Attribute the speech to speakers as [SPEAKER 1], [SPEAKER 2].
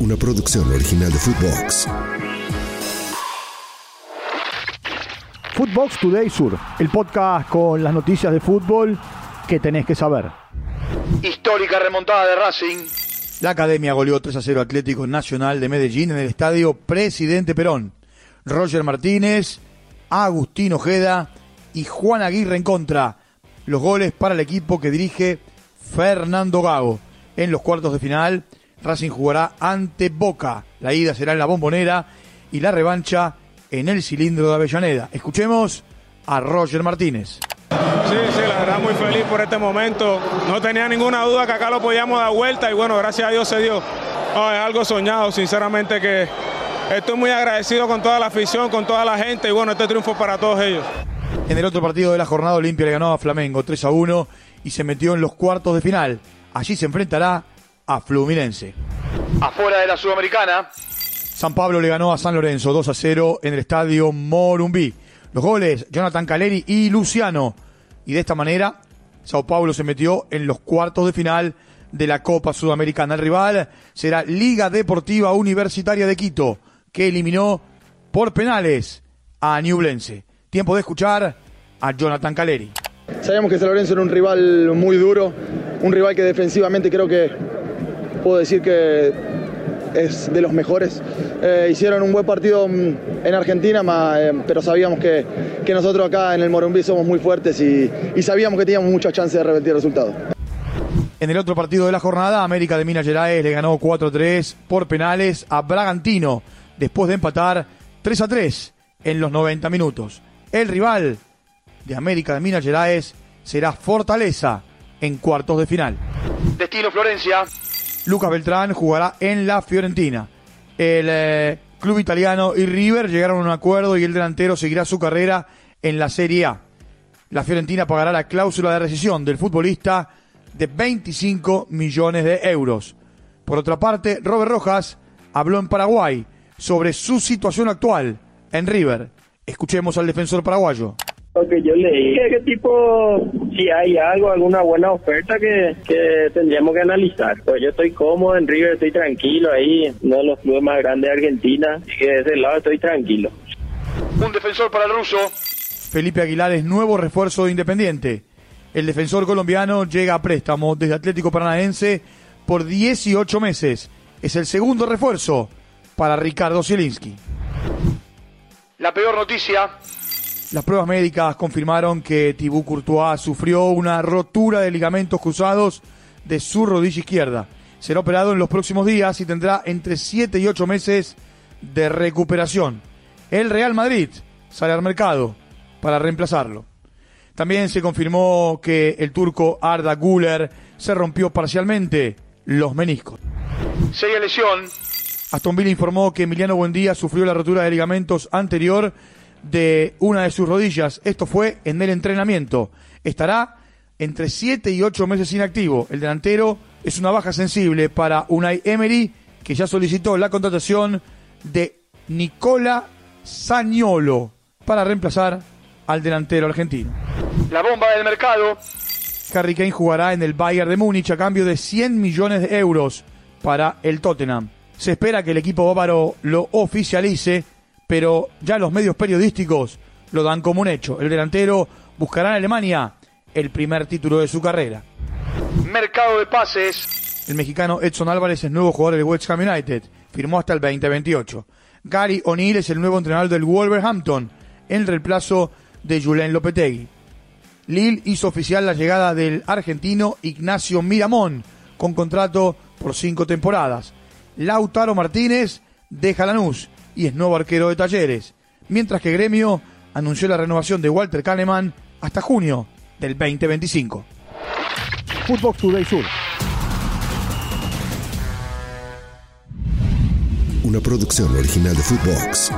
[SPEAKER 1] una producción original de Footbox.
[SPEAKER 2] Footbox Today Sur, el podcast con las noticias de fútbol que tenés que saber.
[SPEAKER 3] Histórica remontada de Racing.
[SPEAKER 4] La academia goleó 3 a 0 Atlético Nacional de Medellín en el estadio Presidente Perón. Roger Martínez, Agustín Ojeda y Juan Aguirre en contra. Los goles para el equipo que dirige Fernando Gago. En los cuartos de final, Racing jugará ante Boca. La ida será en la bombonera y la revancha en el cilindro de Avellaneda. Escuchemos a Roger Martínez.
[SPEAKER 5] Sí, sí, la verdad muy feliz por este momento. No tenía ninguna duda que acá lo podíamos dar vuelta y bueno, gracias a Dios se dio. No, es algo soñado, sinceramente que estoy muy agradecido con toda la afición, con toda la gente y bueno, este triunfo para todos ellos.
[SPEAKER 4] En el otro partido de la jornada Olimpia le ganó a Flamengo 3 a 1 y se metió en los cuartos de final. Allí se enfrentará a Fluminense.
[SPEAKER 3] Afuera de la Sudamericana.
[SPEAKER 4] San Pablo le ganó a San Lorenzo 2 a 0 en el estadio Morumbí. Los goles, Jonathan Caleri y Luciano. Y de esta manera, Sao Paulo se metió en los cuartos de final de la Copa Sudamericana. El rival será Liga Deportiva Universitaria de Quito, que eliminó por penales a Ñublense. Tiempo de escuchar a Jonathan Caleri.
[SPEAKER 6] Sabíamos que San Lorenzo era un rival muy duro, un rival que defensivamente creo que puedo decir que es de los mejores. Eh, hicieron un buen partido en Argentina, eh, pero sabíamos que, que, nosotros acá en el Morumbí somos muy fuertes y, y sabíamos que teníamos muchas chances de revertir el resultado.
[SPEAKER 4] En el otro partido de la jornada, América de Minas Gerais le ganó 4-3 por penales a Bragantino, después de empatar 3-3 en los 90 minutos. El rival de América de Minas Gerais será Fortaleza en cuartos de final.
[SPEAKER 3] Destino Florencia.
[SPEAKER 4] Lucas Beltrán jugará en la Fiorentina. El eh, club italiano y River llegaron a un acuerdo y el delantero seguirá su carrera en la Serie A. La Fiorentina pagará la cláusula de rescisión del futbolista de 25 millones de euros. Por otra parte, Robert Rojas habló en Paraguay sobre su situación actual en River. Escuchemos al defensor paraguayo.
[SPEAKER 7] Lo que yo leí es que tipo, si hay algo, alguna buena oferta que, que tendríamos que analizar. Pues yo estoy cómodo en River, estoy tranquilo ahí, uno de los clubes más grandes de Argentina, y que de ese lado estoy tranquilo.
[SPEAKER 3] Un defensor para el ruso.
[SPEAKER 4] Felipe Aguilar es nuevo refuerzo de Independiente. El defensor colombiano llega a préstamo desde Atlético Paranaense por 18 meses. Es el segundo refuerzo para Ricardo Zielinski.
[SPEAKER 3] La peor noticia.
[SPEAKER 4] Las pruebas médicas confirmaron que Thibaut Courtois sufrió una rotura de ligamentos cruzados de su rodilla izquierda. Será operado en los próximos días y tendrá entre 7 y 8 meses de recuperación. El Real Madrid sale al mercado para reemplazarlo. También se confirmó que el turco Arda Güler se rompió parcialmente los meniscos.
[SPEAKER 3] Seria lesión.
[SPEAKER 4] Aston Villa informó que Emiliano Buendía sufrió la rotura de ligamentos anterior de una de sus rodillas. Esto fue en el entrenamiento. Estará entre 7 y 8 meses inactivo. El delantero es una baja sensible para Unai Emery, que ya solicitó la contratación de Nicola Sagnolo para reemplazar al delantero argentino.
[SPEAKER 3] La bomba del mercado.
[SPEAKER 4] Harry Kane jugará en el Bayern de Múnich a cambio de 100 millones de euros para el Tottenham. Se espera que el equipo bávaro lo oficialice, pero ya los medios periodísticos lo dan como un hecho. El delantero buscará en Alemania el primer título de su carrera.
[SPEAKER 3] Mercado de pases.
[SPEAKER 4] El mexicano Edson Álvarez es nuevo jugador del West Ham United. Firmó hasta el 2028. Gary O'Neill es el nuevo entrenador del Wolverhampton en reemplazo de Julen Lopetegui. Lille hizo oficial la llegada del argentino Ignacio Miramón con contrato por cinco temporadas. Lautaro Martínez deja Lanús y es nuevo arquero de Talleres, mientras que Gremio anunció la renovación de Walter Kahneman hasta junio del 2025.
[SPEAKER 2] Footbox Today Sur.
[SPEAKER 1] Una producción original de Footbox.